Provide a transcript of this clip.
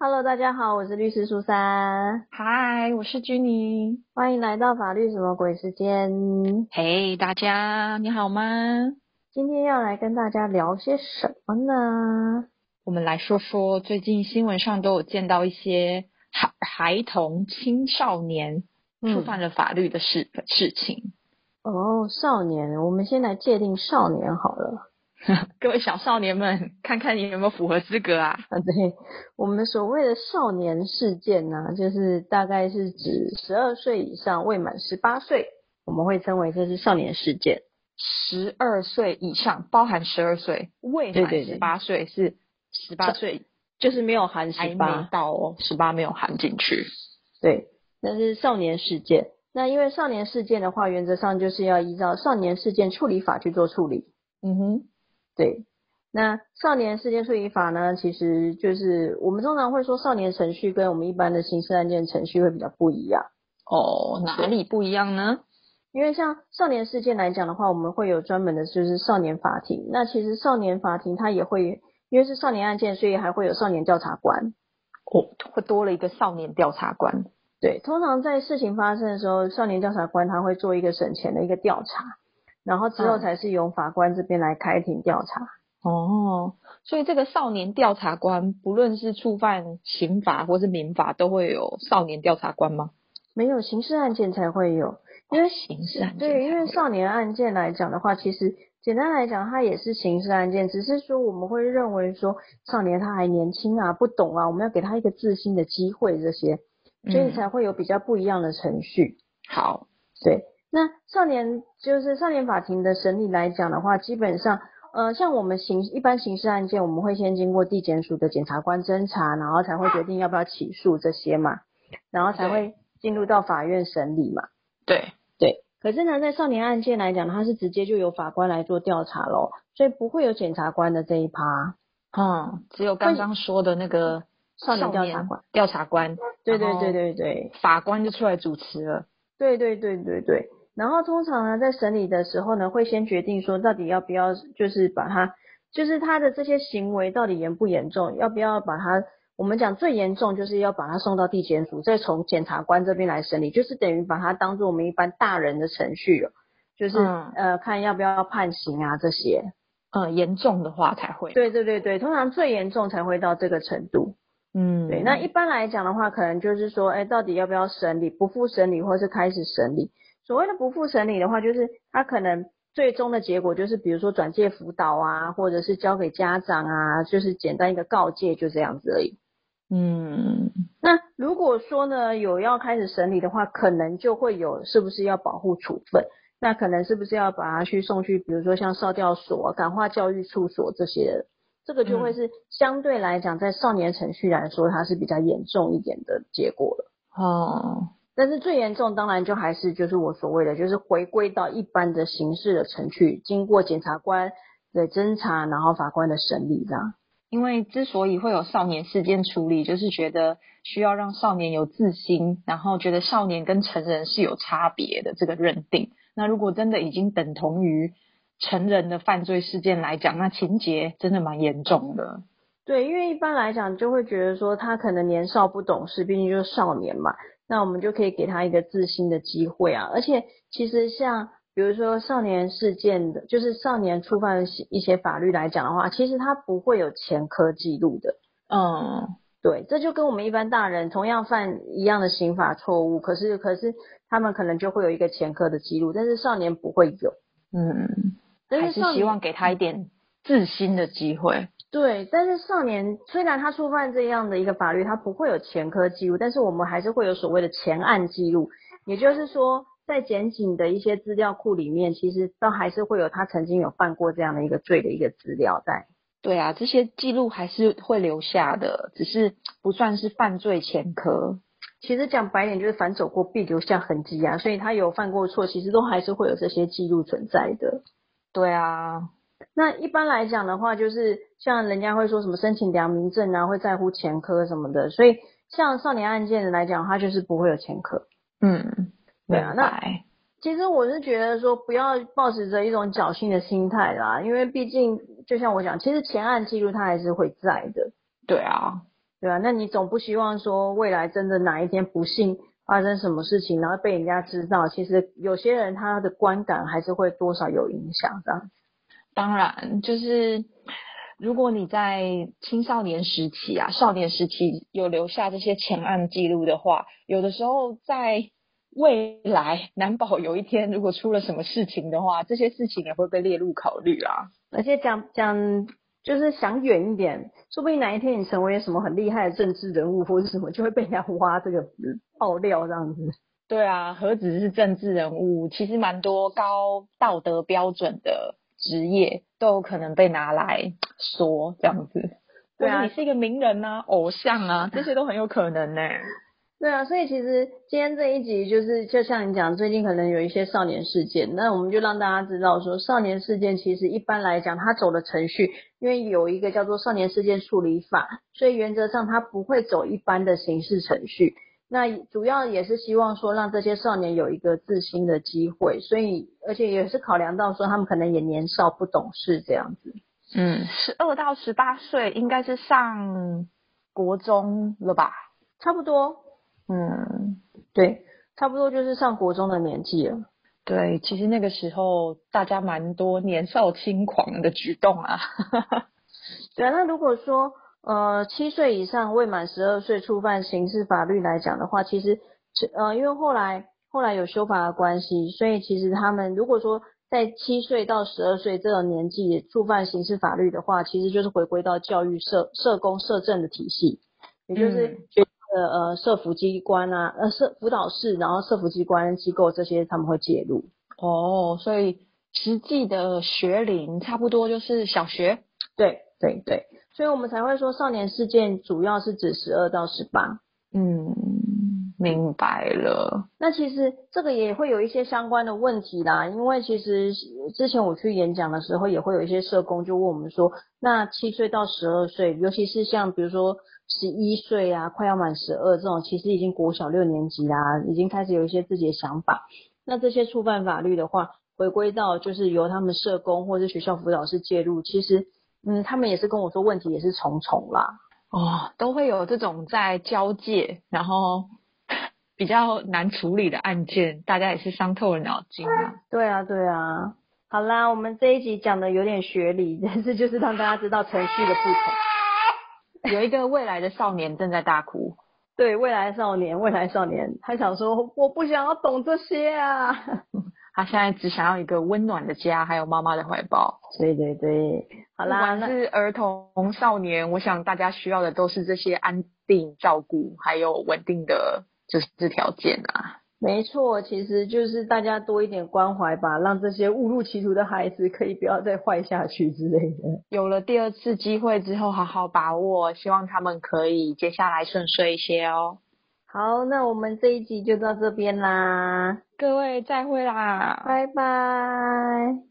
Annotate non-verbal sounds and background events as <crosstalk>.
Hello，大家好，我是律师苏珊，嗨，我是君妮，欢迎来到法律什么鬼时间。嘿，大家你好吗？今天要来跟大家聊些什么呢？我们来说说最近新闻上都有见到一些孩孩童、青少年触犯了法律的事、事情。哦，少年，我们先来界定少年好了。<laughs> 各位小少年们，看看你有没有符合资格啊？啊，对，我们所谓的少年事件呢，就是大概是指十二岁以上未满十八岁，我们会称为这是少年事件。十二岁以上包含十二岁，未满十八岁是十八岁，就是没有含十八到哦，十八没有含进去。对，那是少年事件。那因为少年事件的话，原则上就是要依照少年事件处理法去做处理。嗯哼。对，那少年事件处理法呢，其实就是我们通常会说少年程序跟我们一般的刑事案件程序会比较不一样。哦，哪里不一样呢？因为像少年事件来讲的话，我们会有专门的就是少年法庭。那其实少年法庭它也会，因为是少年案件，所以还会有少年调查官。哦，会多了一个少年调查官。对，通常在事情发生的时候，少年调查官他会做一个审前的一个调查。然后之后才是由法官这边来开庭调查。哦，所以这个少年调查官，不论是触犯刑法或是民法，都会有少年调查官吗？没有，刑事案件才会有。因为刑事案件对，因为少年案件来讲的话，其实简单来讲，它也是刑事案件，只是说我们会认为说少年他还年轻啊，不懂啊，我们要给他一个自新的机会，这些，所以才会有比较不一样的程序。好，对。那少年就是少年法庭的审理来讲的话，基本上，呃，像我们刑一般刑事案件，我们会先经过地检署的检察官侦查，然后才会决定要不要起诉这些嘛，然后才会进入到法院审理嘛。对对。可是呢，在少年案件来讲，它是直接就由法官来做调查喽，所以不会有检察官的这一趴。嗯，只有刚刚说的那个少年调查官。调查官。对对对对对。法官就出来主持了。对对对对对。然后通常呢，在审理的时候呢，会先决定说到底要不要，就是把他，就是他的这些行为到底严不严重，要不要把他，我们讲最严重就是要把他送到地检署，再从检察官这边来审理，就是等于把他当做我们一般大人的程序了，就是呃看要不要判刑啊这些，嗯，严重的话才会。对对对对，通常最严重才会到这个程度。嗯，对，那一般来讲的话，可能就是说，哎，到底要不要审理，不付审理，或是开始审理。所谓的不付审理的话，就是他可能最终的结果就是，比如说转介辅导啊，或者是交给家长啊，就是简单一个告诫，就这样子而已。嗯，那如果说呢有要开始审理的话，可能就会有是不是要保护处分？那可能是不是要把他去送去，比如说像少调所、感化教育处所这些，这个就会是相对来讲，在少年程序来说，它是比较严重一点的结果了。哦。但是最严重，当然就还是就是我所谓的，就是回归到一般的刑事的程序，经过检察官的侦查，然后法官的审理这样。因为之所以会有少年事件处理，就是觉得需要让少年有自新，然后觉得少年跟成人是有差别的这个认定。那如果真的已经等同于成人的犯罪事件来讲，那情节真的蛮严重的。对，因为一般来讲就会觉得说他可能年少不懂事，毕竟就是少年嘛。那我们就可以给他一个自新的机会啊，而且其实像比如说少年事件的，就是少年触犯一些法律来讲的话，其实他不会有前科记录的。嗯，对，这就跟我们一般大人同样犯一样的刑法错误，可是可是他们可能就会有一个前科的记录，但是少年不会有。嗯，还是希望给他一点自新的机会。对，但是少年虽然他触犯这样的一个法律，他不会有前科记录，但是我们还是会有所谓的前案记录，也就是说，在检警的一些资料库里面，其实都还是会有他曾经有犯过这样的一个罪的一个资料在。对啊，这些记录还是会留下的，只是不算是犯罪前科。其实讲白点就是反走过必留下痕迹啊，所以他有犯过错，其实都还是会有这些记录存在的。对啊。那一般来讲的话，就是像人家会说什么申请良民证啊，会在乎前科什么的，所以像少年案件来讲，他就是不会有前科。嗯，对啊。那其实我是觉得说，不要抱持着一种侥幸的心态啦，因为毕竟就像我讲，其实前案记录它还是会在的。对啊。对啊，那你总不希望说未来真的哪一天不幸发生什么事情，然后被人家知道，其实有些人他的观感还是会多少有影响这样。当然，就是如果你在青少年时期啊、少年时期有留下这些前案记录的话，有的时候在未来难保有一天如果出了什么事情的话，这些事情也会被列入考虑啊。而且讲讲就是想远一点，说不定哪一天你成为什么很厉害的政治人物或者什么，就会被人家挖这个爆料这样子。对啊，何止是政治人物，其实蛮多高道德标准的。职业都有可能被拿来说这样子，对啊，你是一个名人啊，偶像啊，这些都很有可能呢。<laughs> 对啊，所以其实今天这一集就是，就像你讲，最近可能有一些少年事件，那我们就让大家知道说，少年事件其实一般来讲，它走的程序，因为有一个叫做少年事件处理法，所以原则上它不会走一般的刑事程序。那主要也是希望说让这些少年有一个自新的机会，所以而且也是考量到说他们可能也年少不懂事这样子。嗯，十二到十八岁应该是上国中了吧？差不多。嗯，对，差不多就是上国中的年纪了。对，其实那个时候大家蛮多年少轻狂的举动啊。<laughs> 对啊，那如果说。呃，七岁以上未满十二岁触犯刑事法律来讲的话，其实，呃，因为后来后来有修法的关系，所以其实他们如果说在七岁到十二岁这个年纪触犯刑事法律的话，其实就是回归到教育社社工社政的体系，也就是学呃呃社服机关啊，呃社辅导室，然后社服机关机构这些他们会介入。哦，所以实际的学龄差不多就是小学。对对对。所以我们才会说少年事件主要是指十二到十八。嗯，明白了。那其实这个也会有一些相关的问题啦，因为其实之前我去演讲的时候，也会有一些社工就问我们说，那七岁到十二岁，尤其是像比如说十一岁啊，快要满十二这种，其实已经国小六年级啦，已经开始有一些自己的想法。那这些触犯法律的话，回归到就是由他们社工或者学校辅导师介入，其实。嗯，他们也是跟我说问题也是重重啦。哦，都会有这种在交界，然后 <laughs> 比较难处理的案件，大家也是伤透了脑筋啊。对啊，对啊。好啦，我们这一集讲的有点学理，但是就是让大家知道程序的不同。有一个未来的少年正在大哭。<laughs> 对，未来少年，未来少年，他想说我不想要懂这些啊。<laughs> 他现在只想要一个温暖的家，还有妈妈的怀抱。对对对，好啦，不管是儿童、少年，我想大家需要的都是这些安定、照顾，还有稳定的就是条件啊。没错，其实就是大家多一点关怀吧，让这些误入歧途的孩子可以不要再坏下去之类的。有了第二次机会之后，好好把握，希望他们可以接下来顺遂一些哦。好，那我们这一集就到这边啦，各位再会啦，拜拜。